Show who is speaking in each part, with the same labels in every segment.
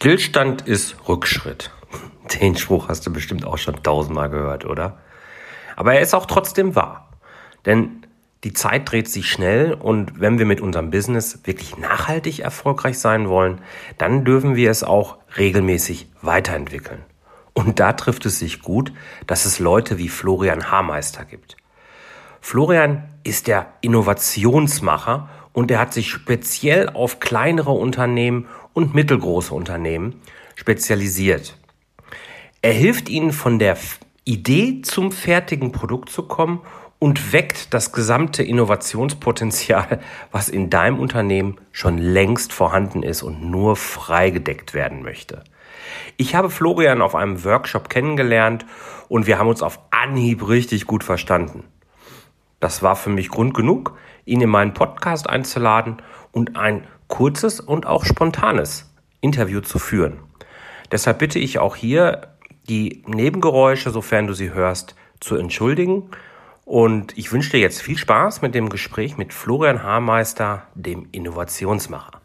Speaker 1: Stillstand ist Rückschritt. Den Spruch hast du bestimmt auch schon tausendmal gehört, oder? Aber er ist auch trotzdem wahr. Denn die Zeit dreht sich schnell und wenn wir mit unserem Business wirklich nachhaltig erfolgreich sein wollen, dann dürfen wir es auch regelmäßig weiterentwickeln. Und da trifft es sich gut, dass es Leute wie Florian Haarmeister gibt. Florian ist der Innovationsmacher und er hat sich speziell auf kleinere Unternehmen und mittelgroße Unternehmen spezialisiert. Er hilft ihnen von der Idee zum fertigen Produkt zu kommen und weckt das gesamte Innovationspotenzial, was in deinem Unternehmen schon längst vorhanden ist und nur freigedeckt werden möchte. Ich habe Florian auf einem Workshop kennengelernt und wir haben uns auf Anhieb richtig gut verstanden. Das war für mich Grund genug, ihn in meinen Podcast einzuladen und ein kurzes und auch spontanes Interview zu führen. Deshalb bitte ich auch hier die Nebengeräusche, sofern du sie hörst, zu entschuldigen. Und ich wünsche dir jetzt viel Spaß mit dem Gespräch mit Florian Haarmeister, dem Innovationsmacher.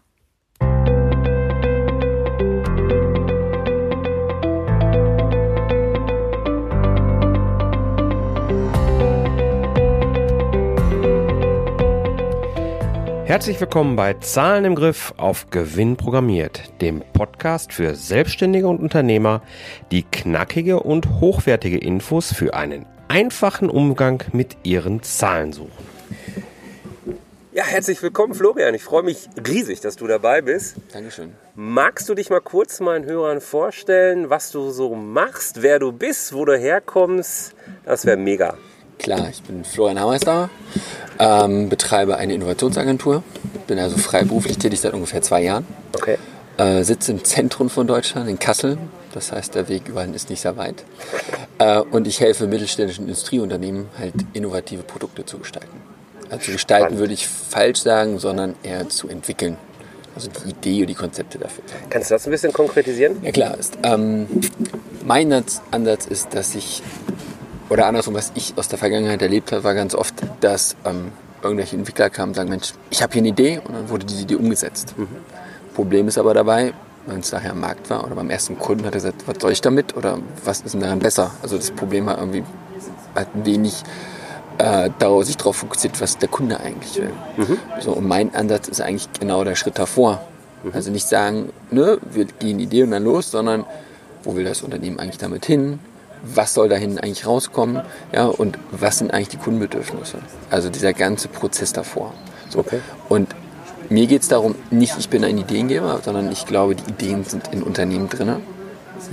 Speaker 1: Herzlich willkommen bei Zahlen im Griff auf Gewinn programmiert, dem Podcast für Selbstständige und Unternehmer, die knackige und hochwertige Infos für einen einfachen Umgang mit ihren Zahlen suchen. Ja, herzlich willkommen, Florian. Ich freue mich riesig, dass du dabei bist.
Speaker 2: Dankeschön.
Speaker 1: Magst du dich mal kurz meinen Hörern vorstellen, was du so machst, wer du bist, wo du herkommst? Das wäre mega.
Speaker 2: Klar, ich bin Florian Hammeister, ähm, betreibe eine Innovationsagentur, bin also freiberuflich tätig seit ungefähr zwei Jahren.
Speaker 1: Okay.
Speaker 2: Äh, sitze im Zentrum von Deutschland, in Kassel. Das heißt, der Weg überall ist nicht sehr weit. Äh, und ich helfe mittelständischen Industrieunternehmen, halt innovative Produkte zu gestalten. Also gestalten würde ich falsch sagen, sondern eher zu entwickeln. Also die Idee und die Konzepte dafür.
Speaker 1: Kannst du das ein bisschen konkretisieren?
Speaker 2: Ja klar. Ist, ähm, mein Ansatz ist, dass ich oder andersrum, was ich aus der Vergangenheit erlebt habe, war ganz oft, dass ähm, irgendwelche Entwickler kamen und sagen, Mensch, ich habe hier eine Idee und dann wurde diese Idee umgesetzt. Mhm. Problem ist aber dabei, wenn es nachher am Markt war oder beim ersten Kunden hat er gesagt, was soll ich damit oder was ist denn daran besser? Also das Problem war irgendwie halt wenig äh, darauf, sich darauf fokussiert, was der Kunde eigentlich will. Mhm. So, und mein Ansatz ist eigentlich genau der Schritt davor. Mhm. Also nicht sagen, ne, wir gehen Idee und dann los, sondern wo will das Unternehmen eigentlich damit hin? Was soll dahin eigentlich rauskommen ja, und was sind eigentlich die Kundenbedürfnisse. Also dieser ganze Prozess davor. So. Okay. Und mir geht es darum, nicht ich bin ein Ideengeber, sondern ich glaube, die Ideen sind in Unternehmen drin.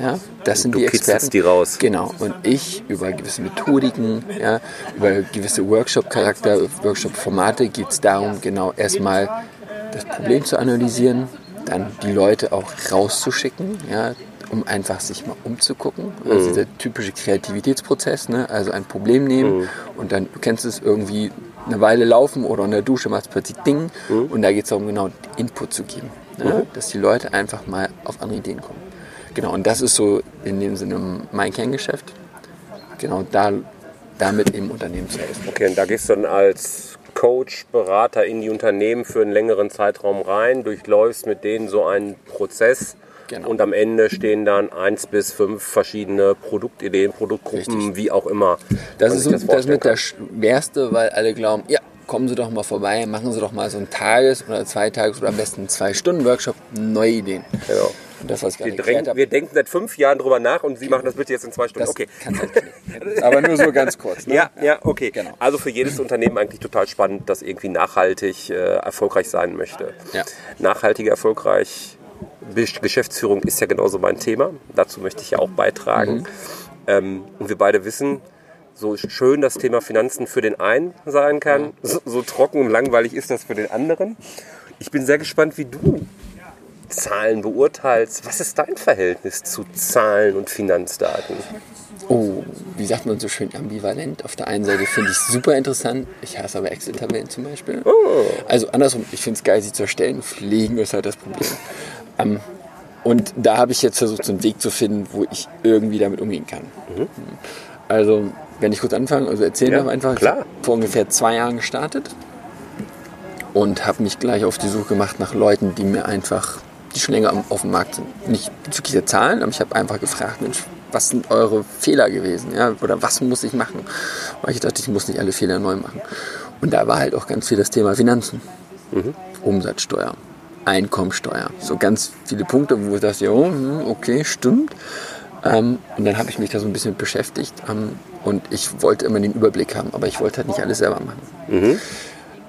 Speaker 2: Ja, das sind
Speaker 1: du
Speaker 2: die Experten.
Speaker 1: die raus.
Speaker 2: Genau. Und ich über gewisse Methodiken, ja, über gewisse Workshop-Charakter, Workshop-Formate geht es darum, genau erstmal das Problem zu analysieren, dann die Leute auch rauszuschicken, ja, um einfach sich mal umzugucken. Also mhm. dieser typische Kreativitätsprozess, ne? also ein Problem nehmen mhm. und dann, du kennst es irgendwie eine Weile laufen oder in der Dusche macht es plötzlich Ding mhm. und da geht es darum, genau Input zu geben, ne? Mhm. dass die Leute einfach mal auf andere Ideen kommen. Genau, und das ist so in dem Sinne mein Kerngeschäft. Genau, da, damit im Unternehmen zu helfen.
Speaker 1: Okay, und da gehst du dann als Coach, Berater in die Unternehmen für einen längeren Zeitraum rein, durchläufst mit denen so einen Prozess Genau. Und am Ende stehen dann eins bis fünf verschiedene Produktideen, Produktgruppen, Richtig. wie auch immer.
Speaker 2: Das ist so, das, das mit der Schwerste, weil alle glauben, ja, kommen Sie doch mal vorbei, machen Sie doch mal so ein Tages- oder Zweitages- oder am besten zwei Stunden Workshop, neue Ideen.
Speaker 1: Genau.
Speaker 2: Das, was ich
Speaker 1: wir, drängen, wir denken seit fünf Jahren drüber nach und Sie machen das bitte jetzt in zwei Stunden.
Speaker 2: Das
Speaker 1: okay.
Speaker 2: Halt Aber nur so ganz kurz.
Speaker 1: Ne? Ja, ja, okay. Genau. Also für jedes Unternehmen eigentlich total spannend, das irgendwie nachhaltig äh, erfolgreich sein möchte.
Speaker 2: Ja.
Speaker 1: Nachhaltige erfolgreich Geschäftsführung ist ja genauso mein Thema. Dazu möchte ich ja auch beitragen. Mhm. Ähm, und wir beide wissen, so schön das Thema Finanzen für den einen sein kann, so, so, trocken und langweilig ist das für den anderen. Ich bin sehr gespannt, wie du Zahlen beurteilst. Was ist dein Verhältnis zu Zahlen und Finanzdaten?
Speaker 2: Oh, wie sagt man so schön ambivalent? Auf der einen Seite finde ich es super interessant, ich hasse aber Excel-Tabellen zum Beispiel. Oh. Also andersrum, ich finde es geil, sie zu erstellen. Pflegen ist halt das Problem. Ähm, und da habe ich jetzt versucht, so einen Weg zu finden, wo ich irgendwie damit umgehen kann. Mhm. Also, wenn ich kurz anfange, also erzählen ja, einfach.
Speaker 1: Klar.
Speaker 2: Ich vor ungefähr zwei Jahren gestartet und habe mich gleich auf die Suche gemacht nach Leuten, die mir einfach die schon länger auf dem Markt sind. Nicht bezüglich der Zahlen, aber ich habe einfach gefragt, Mensch, was sind eure Fehler gewesen? Ja? Oder was muss ich machen? Weil ich dachte, ich muss nicht alle Fehler neu machen. Und da war halt auch ganz viel das Thema Finanzen. Mhm. Umsatzsteuer, Einkommensteuer. So ganz viele Punkte, wo ich dachte, oh, okay, stimmt. Ähm, und dann habe ich mich da so ein bisschen beschäftigt ähm, und ich wollte immer den Überblick haben, aber ich wollte halt nicht alles selber machen. Mhm.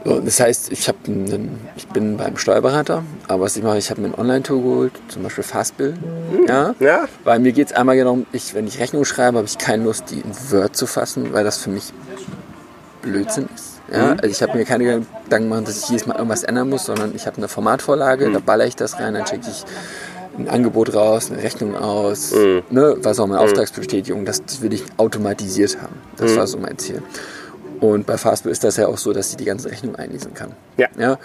Speaker 2: So, das heißt, ich, hab einen, ich bin beim Steuerberater, aber was ich mache, ich habe mir ein Online-Tool geholt, zum Beispiel Fastbill. Mhm. Ja, ja. Weil mir geht es einmal genau ich, wenn ich Rechnung schreibe, habe ich keine Lust, die in Word zu fassen, weil das für mich Blödsinn ist. Ja, mhm. also ich habe mir keine Gedanken gemacht, dass ich jedes Mal irgendwas ändern muss, sondern ich habe eine Formatvorlage, mhm. da baller ich das rein, dann schicke ich ein Angebot raus, eine Rechnung aus, mhm. ne, was auch meine mhm. Auftragsbestätigung, das, das will ich automatisiert haben. Das mhm. war so mein Ziel. Und bei Fastbill ist das ja auch so, dass sie die ganze Rechnung einlesen kann. Ja. ja?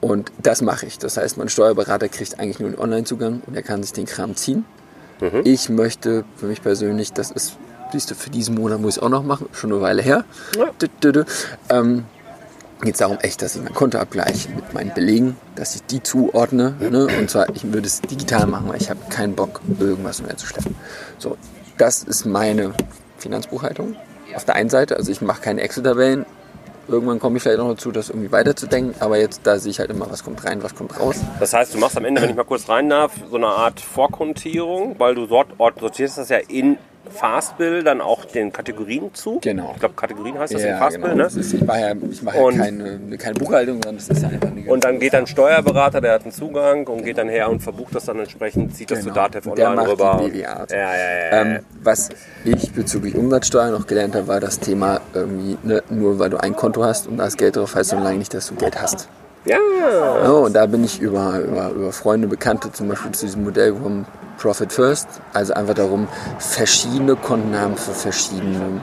Speaker 2: Und das mache ich. Das heißt, mein Steuerberater kriegt eigentlich nur einen Online-Zugang und er kann sich den Kram ziehen. Mhm. Ich möchte für mich persönlich, das ist, du, für diesen Monat muss ich auch noch machen, schon eine Weile her. Ja. Ähm, geht es darum echt, dass ich mein Konto abgleiche mit meinen Belegen, dass ich die zuordne. Ne? Und zwar, ich würde es digital machen, weil ich habe keinen Bock, irgendwas mehr zu schleppen. So, das ist meine Finanzbuchhaltung. Auf der einen Seite, also ich mache keine Excel-Tabellen. Irgendwann komme ich vielleicht noch dazu, das irgendwie weiterzudenken, aber jetzt da sehe ich halt immer, was kommt rein, was kommt raus.
Speaker 1: Das heißt, du machst am Ende, wenn ich mal kurz rein darf, so eine Art Vorkontierung, weil du sort, sortierst das ja in Fastbill dann auch den Kategorien zu.
Speaker 2: Genau.
Speaker 1: Ich glaube, Kategorien heißt das ja, in Fastbill, genau. ne?
Speaker 2: Ist, ich mache ja, ich mache ja keine, keine, Buchhaltung, sondern das ist ja einfach
Speaker 1: eine Und dann geht dann Steuerberater, der hat einen Zugang und geht dann her und verbucht das dann entsprechend, zieht das genau. zu Datev Online der macht rüber. Die.
Speaker 2: Ja, ja, ja, ähm, was ich bezüglich Umsatzsteuer noch gelernt habe, war das Thema irgendwie, ne, nur weil du ein Konto hast und da ist Geld drauf, heißt so lange nicht, dass du Geld hast. Ja. ja. Und da bin ich über, über, über Freunde, Bekannte zum Beispiel zu diesem Modell gekommen, Profit First. Also einfach darum, verschiedene Konten haben für verschiedene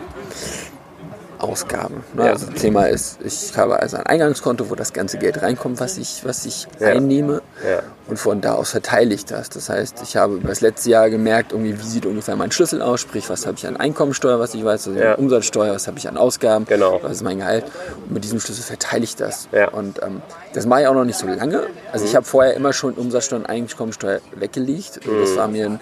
Speaker 2: Ausgaben. Ne? Ja. Also Thema ist, ich habe also ein Eingangskonto, wo das ganze Geld reinkommt, was ich, was ich ja. einnehme. Ja. Und von da aus verteile ich das. Das heißt, ich habe das letzte Jahr gemerkt, irgendwie, wie sieht ungefähr mein Schlüssel aus, sprich, was habe ich an Einkommensteuer, was ich weiß, also ja. Umsatzsteuer, was habe ich an Ausgaben, genau. was ist mein Gehalt. Und mit diesem Schlüssel verteile ich das. Und ähm, das mache ich auch noch nicht so lange. Also mhm. ich habe vorher immer schon Umsatzsteuer und Einkommensteuer weggelegt. Mhm. Das war mir ein,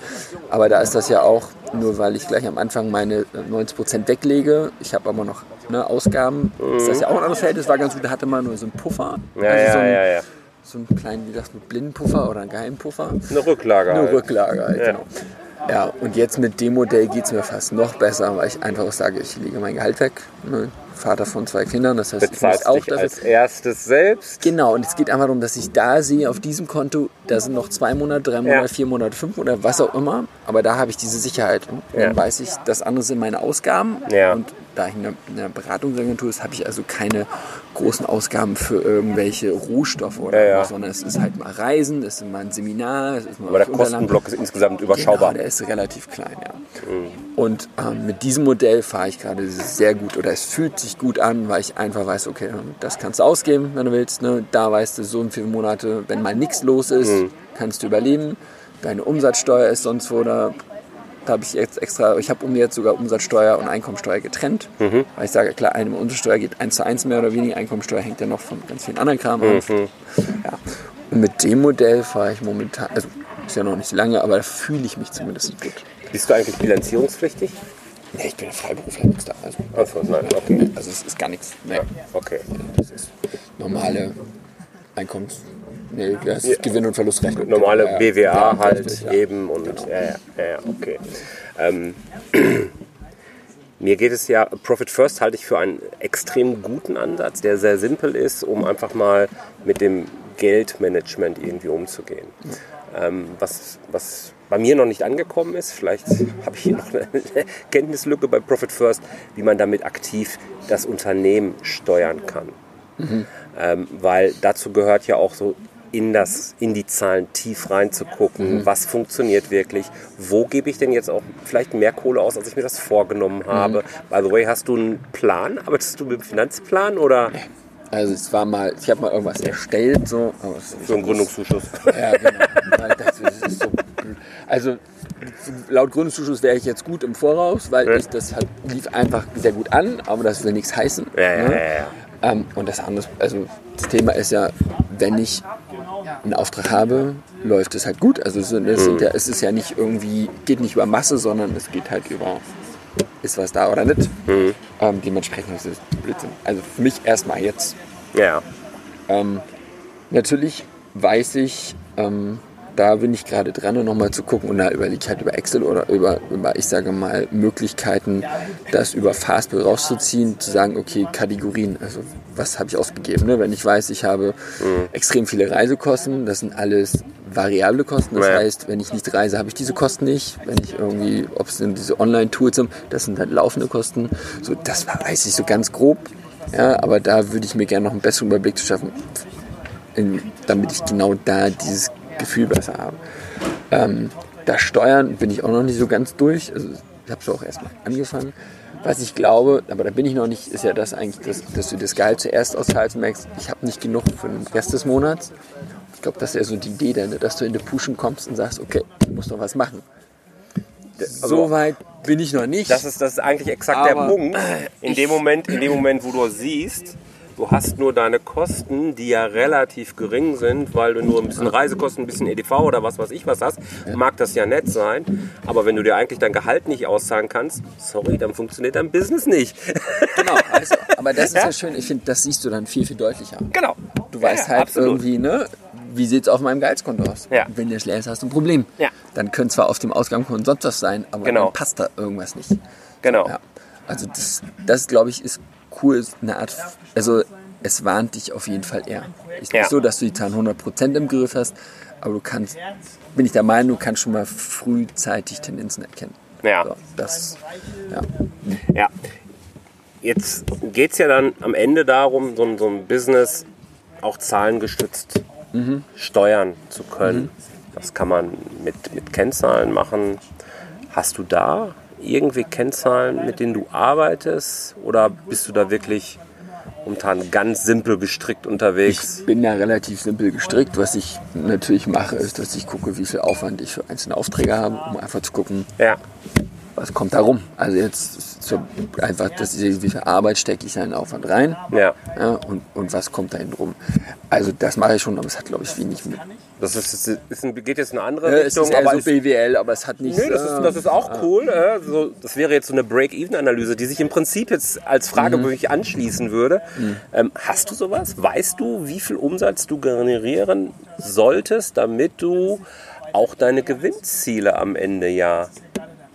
Speaker 2: aber da ist das ja auch nur, weil ich gleich am Anfang meine 90% weglege. Ich habe aber noch ne, Ausgaben. Mhm. Ist das ja auch ein anderes Feld. Das war ganz gut. Da hatte man nur so einen Puffer.
Speaker 1: Ja, also so, ein, ja, ja,
Speaker 2: so einen kleinen, wie gesagt, einen Blindenpuffer oder einen Geheimpuffer.
Speaker 1: Eine Rücklage.
Speaker 2: Eine halt. Rücklage halt, genau. Ja, und jetzt mit dem Modell geht es mir fast noch besser, weil ich einfach sage, ich lege mein Gehalt weg. Ne? Vater von zwei Kindern. Das heißt,
Speaker 1: Bezahlst ich muss auch dafür. als erstes selbst.
Speaker 2: Genau, und es geht einfach darum, dass ich da sehe, auf diesem Konto, da sind noch zwei Monate, drei Monate, ja. vier Monate, fünf oder was auch immer. Aber da habe ich diese Sicherheit. Und ja. dann weiß ich, das andere sind meine Ausgaben. Ja. Und da ich in einer Beratungsagentur ist, habe ich also keine großen Ausgaben für irgendwelche Rohstoffe oder ja, ja. sondern es ist halt mal Reisen, es ist mal ein Seminar, es ist mal
Speaker 1: Aber der Kostenblock ist insgesamt überschaubar.
Speaker 2: Genau, ist relativ klein, ja. Und ähm, mit diesem Modell fahre ich gerade sehr gut oder es fühlt sich gut an, weil ich einfach weiß, okay, das kannst du ausgeben, wenn du willst. Ne? Da weißt du, so und viele Monate, wenn mal nichts los ist, mhm. kannst du überleben. Deine Umsatzsteuer ist sonst wo, da da habe ich jetzt extra, ich habe um jetzt sogar Umsatzsteuer und Einkommensteuer getrennt. Mhm. Weil ich sage, klar, eine Umsatzsteuer geht eins zu eins mehr oder weniger, Einkommensteuer hängt ja noch von ganz vielen anderen Kram mhm. ab. Ja. Und mit dem Modell fahre ich momentan, also ist ja noch nicht lange, aber da fühle ich mich zumindest gut.
Speaker 1: Bist du eigentlich bilanzierungspflichtig?
Speaker 2: Nee, ich bin Freiberufler da. Also,
Speaker 1: also, nein, okay.
Speaker 2: also es ist gar nichts.
Speaker 1: Nee. Ja, okay.
Speaker 2: Das ist normale Einkommens... Nee, das ist Gewinn- und Verlustrechnung.
Speaker 1: Normale ja, BWA ja, halt richtig, eben und genau. ja, ja, ja, okay. Ähm, mir geht es ja, Profit First halte ich für einen extrem guten Ansatz, der sehr simpel ist, um einfach mal mit dem Geldmanagement irgendwie umzugehen. Ähm, was, was bei mir noch nicht angekommen ist, vielleicht habe ich hier noch eine Kenntnislücke bei Profit First, wie man damit aktiv das Unternehmen steuern kann. Mhm. Ähm, weil dazu gehört ja auch so in, das, in die Zahlen tief reinzugucken, mhm. was funktioniert wirklich, wo gebe ich denn jetzt auch vielleicht mehr Kohle aus, als ich mir das vorgenommen mhm. habe. Mhm. By the way, hast du einen Plan? Arbeitest du mit dem Finanzplan oder?
Speaker 2: Also es war mal, ich habe mal irgendwas erstellt, so.
Speaker 1: so ein Gründungszuschuss.
Speaker 2: Ja, genau. Also laut Gründungszuschuss wäre ich jetzt gut im Voraus, weil ich, das hat, lief einfach sehr gut an, aber das will nichts heißen.
Speaker 1: Ja, ne? ja, ja,
Speaker 2: ähm, und das andere, also das Thema ist ja, wenn ich einen Auftrag habe, läuft es halt gut. Also es, sind ja, es ist ja nicht irgendwie, geht nicht über Masse, sondern es geht halt über, ist was da oder nicht. Ähm, dementsprechend ist es Blödsinn. Also für mich erstmal jetzt.
Speaker 1: Ja.
Speaker 2: Ähm, natürlich weiß ich, ähm, da bin ich gerade dran, um nochmal zu gucken und da überlege ich halt über Excel oder über, über, ich sage mal, Möglichkeiten, das über Fastbill rauszuziehen, zu sagen, okay, Kategorien, also was habe ich ausgegeben. Ne? Wenn ich weiß, ich habe extrem viele Reisekosten, das sind alles variable Kosten, das
Speaker 1: Ja.
Speaker 2: heißt, wenn ich nicht reise, habe ich diese Kosten nicht. Wenn ich irgendwie, ob es diese Online-Tools sind, das sind halt laufende Kosten. So, das weiß ich so ganz grob. Ja, aber da würde ich mir gerne noch einen besseren Überblick zu schaffen, in, damit ich genau da dieses Gefühl besser habe. Ähm, das Steuern bin ich auch noch nicht so ganz durch. Also ich habe es auch erst mal angefangen. Was ich glaube, aber da bin ich noch nicht, ist ja das eigentlich, dass, dass du das Gehalt zuerst auszahlst und merkst, ich habe nicht genug für den Rest des Monats. Ich glaube, das ist ja so die Idee, dann, dass du in die Pushen kommst und sagst, okay, du musst noch was machen. so weit bin ich noch nicht.
Speaker 1: Das ist, das ist eigentlich exakt der Punkt. In dem, Moment, in dem Moment, wo du siehst, du hast nur deine Kosten, die ja relativ gering sind, weil du nur ein bisschen Reisekosten, ein bisschen EDV oder was weiß ich was hast, mag das ja nett sein. Aber wenn du dir eigentlich dein Gehalt nicht auszahlen kannst, sorry, dann funktioniert dein Business nicht.
Speaker 2: Genau, also, aber das ist ja schön. Ich finde, das siehst du dann viel, viel deutlicher.
Speaker 1: genau.
Speaker 2: Du weißt
Speaker 1: Ja,
Speaker 2: halt
Speaker 1: absolut.
Speaker 2: irgendwie, ne, wie sieht es auf meinem Gehaltskonto aus?
Speaker 1: Ja.
Speaker 2: Wenn der leer ist, hast du ein Problem.
Speaker 1: Ja.
Speaker 2: Dann könnte zwar auf dem Ausgangskonto sonst was sein, aber
Speaker 1: Genau.
Speaker 2: dann passt da irgendwas nicht.
Speaker 1: Genau.
Speaker 2: Ja. Also das, das glaube ich, ist cool, ist eine Art, also es warnt dich auf jeden Fall eher. Ist
Speaker 1: Ja.
Speaker 2: nicht so, dass du die Zahlen 100% im Griff hast, aber du kannst, bin ich der Meinung, du kannst schon mal frühzeitig Tendenzen erkennen.
Speaker 1: Ja.
Speaker 2: So, das, ja.
Speaker 1: Ja. Jetzt geht es ja dann am Ende darum, so, ein- so ein Business auch zahlengestützt steuern zu können. Das kann man mit, mit Kennzahlen machen. Hast du da irgendwie Kennzahlen, mit denen du arbeitest? Oder bist du da wirklich momentan ganz simpel gestrickt unterwegs?
Speaker 2: Ich bin da relativ simpel gestrickt. Was ich natürlich mache, ist, dass ich gucke, wie viel Aufwand ich für einzelne Aufträge habe, um einfach zu gucken,
Speaker 1: Ja,
Speaker 2: was kommt da rum. Also jetzt so einfach, dass ich, wie viel Arbeit stecke ich in einen Aufwand rein
Speaker 1: ja.
Speaker 2: ja, und, und was kommt da hinten rum. Also das mache ich schon, aber es hat, glaube ich, wenig mit.
Speaker 1: Das ist, ist, ein, geht jetzt in eine andere
Speaker 2: es
Speaker 1: Richtung,
Speaker 2: ist eher
Speaker 1: aber
Speaker 2: so
Speaker 1: ist,
Speaker 2: BWL, aber es hat nichts.
Speaker 1: Nö, das ist,
Speaker 2: äh,
Speaker 1: das ist auch cool. Äh, so, das wäre jetzt so eine Break-Even-Analyse, die sich im Prinzip jetzt als Frage wirklich anschließen würde. Ähm, hast du sowas? Weißt du, wie viel Umsatz du generieren solltest, damit du auch deine Gewinnziele am Ende ja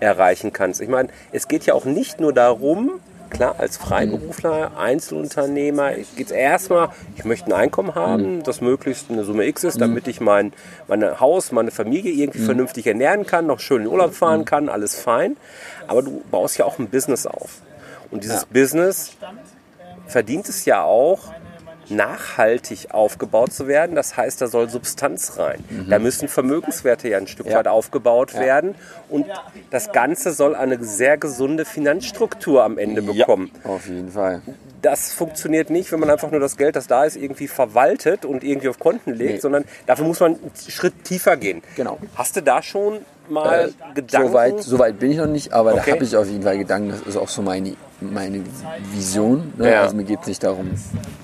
Speaker 1: erreichen kannst? Ich meine, es geht ja auch nicht nur darum, klar, als Freiberufler, Einzelunternehmer geht es erstmal, ich möchte ein Einkommen haben, das möglichst eine Summe X ist, damit ich mein meine Haus, meine Familie irgendwie vernünftig ernähren kann, noch schön in den Urlaub fahren kann, alles fein. Aber du baust ja auch ein Business auf. Und dieses
Speaker 2: Ja.
Speaker 1: Business verdient es ja auch, nachhaltig aufgebaut zu werden. Das heißt, da soll Substanz rein. Da müssen Vermögenswerte ja ein Stück
Speaker 2: Mhm. Ja.
Speaker 1: weit aufgebaut werden. Und das Ganze soll eine sehr gesunde Finanzstruktur am Ende bekommen.
Speaker 2: Auf jeden Fall.
Speaker 1: Das funktioniert nicht, wenn man einfach nur das Geld, das da ist, irgendwie verwaltet und irgendwie auf Konten legt,
Speaker 2: Nee.
Speaker 1: sondern dafür muss man einen Schritt tiefer gehen.
Speaker 2: Genau.
Speaker 1: Hast du da schon mal
Speaker 2: Äh,
Speaker 1: Gedanken?
Speaker 2: So weit, so weit bin ich noch nicht, aber
Speaker 1: Okay.
Speaker 2: da habe ich auf jeden Fall Gedanken. Das ist auch so meine, meine Vision. Ne?
Speaker 1: Ja.
Speaker 2: Also mir geht es nicht darum,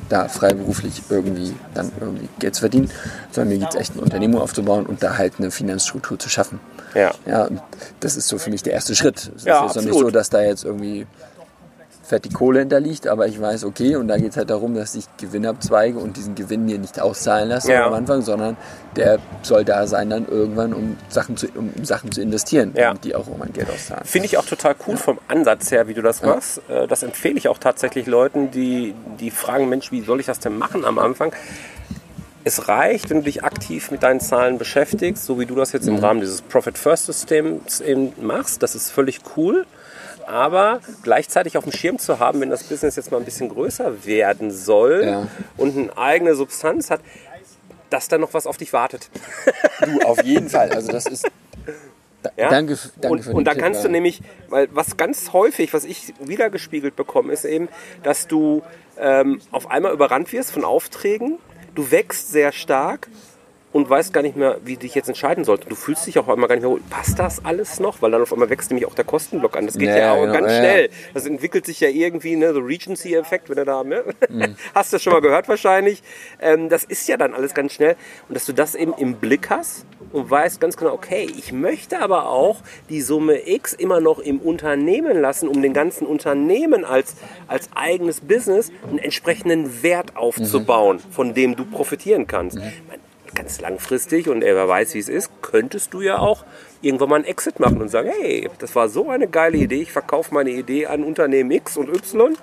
Speaker 2: da freiberuflich irgendwie dann irgendwie Geld zu verdienen, sondern mir geht es echt, eine Unternehmung aufzubauen und da halt eine Finanzstruktur zu schaffen.
Speaker 1: Ja.
Speaker 2: Ja, das ist so für mich der erste Schritt. Es
Speaker 1: Ja,
Speaker 2: ist noch nicht so, dass da jetzt irgendwie fett die Kohle hinterliegt, aber ich weiß, okay, und da geht es halt darum, dass ich Gewinn abzweige und diesen Gewinn mir nicht auszahlen lasse
Speaker 1: Ja.
Speaker 2: am Anfang, sondern der soll da sein dann irgendwann, um Sachen zu, um Sachen zu investieren,
Speaker 1: Ja.
Speaker 2: die auch irgendwann Geld auszahlen.
Speaker 1: Finde ich auch total cool vom Ansatz her, wie du das machst. Äh, Das empfehle ich auch tatsächlich Leuten, die, die fragen, Mensch, wie soll ich das denn machen am Anfang? Es reicht, wenn du dich aktiv mit deinen Zahlen beschäftigst, so wie du das jetzt
Speaker 2: Mhm.
Speaker 1: im Rahmen dieses Profit First Systems eben machst. Das ist völlig cool. Aber gleichzeitig auf dem Schirm zu haben, wenn das Business jetzt mal ein bisschen größer werden soll
Speaker 2: Ja.
Speaker 1: und eine eigene Substanz hat, dass da noch was auf dich wartet.
Speaker 2: Du, auf jeden Fall. Also das ist. Da,
Speaker 1: Ja?
Speaker 2: Danke, danke
Speaker 1: und,
Speaker 2: für den
Speaker 1: und da
Speaker 2: Tipp,
Speaker 1: kannst du nämlich, weil was ganz häufig, was ich wiedergespiegelt bekomme, ist eben, dass du ähm, auf einmal überrannt wirst von Aufträgen, du wächst sehr stark und weißt gar nicht mehr, wie du dich jetzt entscheiden sollst. Du fühlst dich auch einmal gar nicht mehr, passt das alles noch? Weil dann auf einmal wächst nämlich auch der Kostenblock an. Das geht ja,
Speaker 2: Ja,
Speaker 1: auch
Speaker 2: genau,
Speaker 1: ganz
Speaker 2: ja.
Speaker 1: schnell. Das entwickelt sich ja irgendwie, ne, so Regency-Effekt, wenn du da, ne? Hast du schon mal gehört wahrscheinlich. Ähm, das ist ja dann alles ganz schnell. Und dass du das eben im Blick hast und weißt ganz genau, okay, ich möchte aber auch die Summe X immer noch im Unternehmen lassen, um den ganzen Unternehmen als, als eigenes Business einen entsprechenden Wert aufzubauen, von dem du profitieren kannst. Meine, Ganz langfristig und wer weiß, wie es ist, könntest du ja auch irgendwann mal einen Exit machen und sagen, hey, das war so eine geile Idee, ich verkaufe meine Idee an Unternehmen X und Y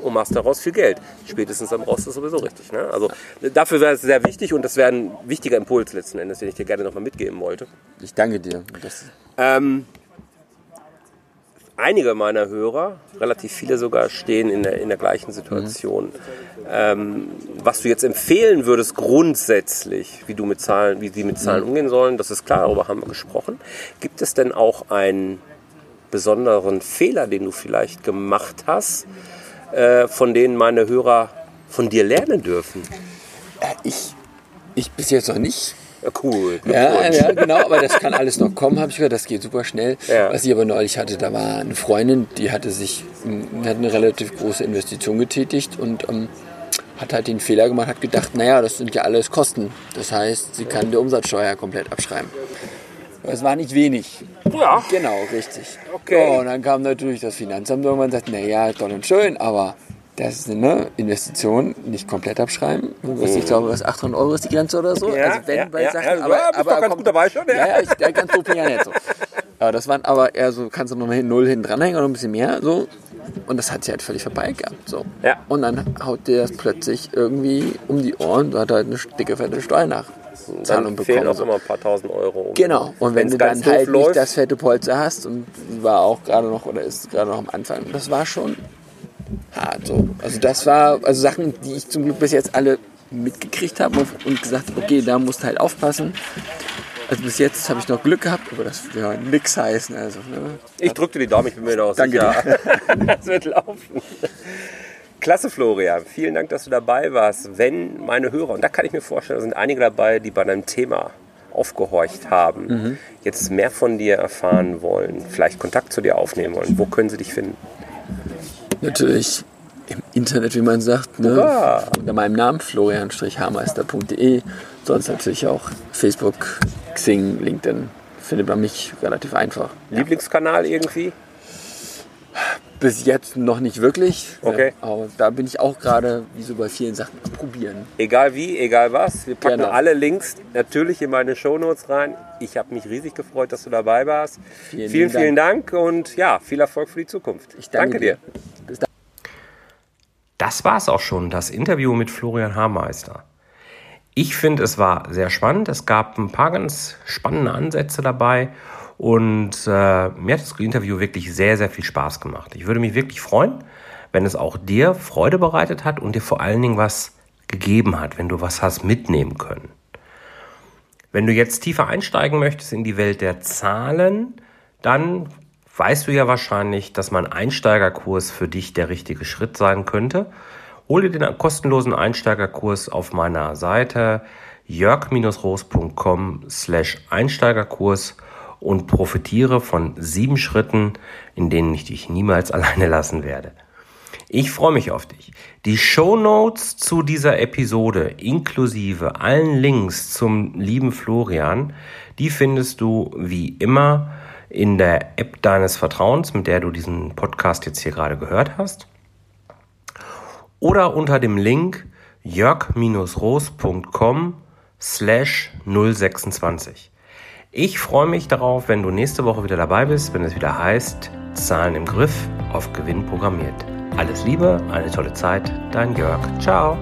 Speaker 1: und machst daraus viel Geld. Spätestens brauchst du es sowieso richtig. Ne? Also dafür wäre es sehr wichtig und das wäre ein wichtiger Impuls letzten Endes, den ich dir gerne nochmal mitgeben wollte.
Speaker 2: Ich danke dir.
Speaker 1: Ähm, einige meiner Hörer, relativ viele sogar, stehen in der, in der gleichen Situation. Ähm, was du jetzt empfehlen würdest grundsätzlich, wie du mit Zahlen, wie sie mit Zahlen umgehen sollen, das ist klar, darüber haben wir gesprochen. Gibt es denn auch einen besonderen Fehler, den du vielleicht gemacht hast, äh, von denen meine Hörer von dir lernen dürfen?
Speaker 2: äh, ich, ich bis jetzt noch nicht.
Speaker 1: Ja, cool.
Speaker 2: Ja, ja, genau, aber das kann alles noch kommen, habe ich gehört. Das geht super schnell.
Speaker 1: Ja.
Speaker 2: Was ich aber neulich hatte, da war eine Freundin, die hatte sich, hat eine relativ große Investition getätigt und ähm, hat halt den Fehler gemacht, hat gedacht, naja, das sind ja alles Kosten. Das heißt, sie kann die Umsatzsteuer komplett abschreiben. Das war nicht wenig.
Speaker 1: Ja.
Speaker 2: Genau, richtig.
Speaker 1: Okay.
Speaker 2: So, und dann kam natürlich das Finanzamt irgendwann und sagt, naja, toll und schön, aber das ist eine Investition, nicht komplett abschreiben. Was, ich glaube, was 800 Euro ist die Grenze oder so.
Speaker 1: Ja,
Speaker 2: also wenn
Speaker 1: ja,
Speaker 2: bei
Speaker 1: ja,
Speaker 2: Sachen,
Speaker 1: ja,
Speaker 2: aber,
Speaker 1: ja, bist
Speaker 2: aber
Speaker 1: doch ganz
Speaker 2: kommt-
Speaker 1: gut dabei schon, ja.
Speaker 2: Ja, ja, ich, ja ganz doof bin ja nicht so. Aber das waren aber eher so, kannst du noch eine Null hinten dranhängen oder ein bisschen mehr, so. Und das hat sie halt völlig vorbei gehabt, so.
Speaker 1: Ja.
Speaker 2: Und dann haut dir das plötzlich irgendwie um die Ohren und hat halt eine dicke, fette Steuernachzahlung
Speaker 1: Dann fehlen
Speaker 2: bekommen.
Speaker 1: auch
Speaker 2: so.
Speaker 1: immer ein paar tausend Euro.
Speaker 2: Genau. Und wenn
Speaker 1: Wenn's
Speaker 2: du dann halt
Speaker 1: läuft,
Speaker 2: nicht das fette Polster hast und war auch gerade noch oder ist gerade noch am Anfang, das war schon hart so. Also das war also Sachen, die ich zum Glück bis jetzt alle mitgekriegt habe und- gesagt, okay, da musst du halt aufpassen. Also bis jetzt habe ich noch Glück gehabt, aber das will ja nix heißen. Also, ne?
Speaker 1: Ich drücke dir die Daumen, ich bin mir da auch
Speaker 2: Danke
Speaker 1: das wird laufen. Klasse, Florian. Vielen Dank, dass du dabei warst. Wenn meine Hörer, und da kann ich mir vorstellen, da sind einige dabei, die bei deinem Thema aufgehorcht haben,
Speaker 2: Mhm.
Speaker 1: jetzt mehr von dir erfahren wollen, vielleicht Kontakt zu dir aufnehmen wollen, wo können sie dich finden?
Speaker 2: Natürlich im Internet, wie man sagt, ne?
Speaker 1: Hurra!
Speaker 2: unter meinem Namen florian-hameister.de. Sonst natürlich auch Facebook, Xing, LinkedIn. Findet man mich relativ einfach.
Speaker 1: Lieblingskanal irgendwie?
Speaker 2: Bis jetzt noch nicht wirklich.
Speaker 1: Okay.
Speaker 2: Ja, aber da bin ich auch gerade, wie so bei vielen Sachen, am probieren.
Speaker 1: Egal wie, egal was. Wir packen
Speaker 2: Gerne.
Speaker 1: alle Links natürlich in meine Shownotes rein. Ich habe mich riesig gefreut, dass du dabei warst.
Speaker 2: Vielen
Speaker 1: vielen, vielen Dank und ja, viel Erfolg für die Zukunft.
Speaker 2: Ich danke,
Speaker 1: dir.
Speaker 2: Bis dann.
Speaker 1: Das war es auch schon, das Interview mit Florian Haarmeister. Ich finde, es war sehr spannend. Es gab ein paar ganz spannende Ansätze dabei und äh, mir hat das Interview wirklich sehr, sehr viel Spaß gemacht. Ich würde mich wirklich freuen, wenn es auch dir Freude bereitet hat und dir vor allen Dingen was gegeben hat, wenn du was hast mitnehmen können. Wenn du jetzt tiefer einsteigen möchtest in die Welt der Zahlen, dann weißt du ja wahrscheinlich, dass mein Einsteigerkurs für dich der richtige Schritt sein könnte. Hol dir den kostenlosen Einsteigerkurs auf meiner Seite jörg-roos.com slash Einsteigerkurs und profitiere von sieben Schritten, in denen ich dich niemals alleine lassen werde. Ich freue mich auf dich. Die Show Notes zu dieser Episode inklusive allen Links zum lieben Florian, die findest du wie immer in der App deines Vertrauens, mit der du diesen Podcast jetzt hier gerade gehört hast. Oder unter dem Link jörg-roos.com slash 026. Ich freue mich darauf, wenn du nächste Woche wieder dabei bist, wenn es wieder heißt, Zahlen im Griff, auf Gewinn programmiert. Alles Liebe, eine tolle Zeit, dein Jörg. Ciao.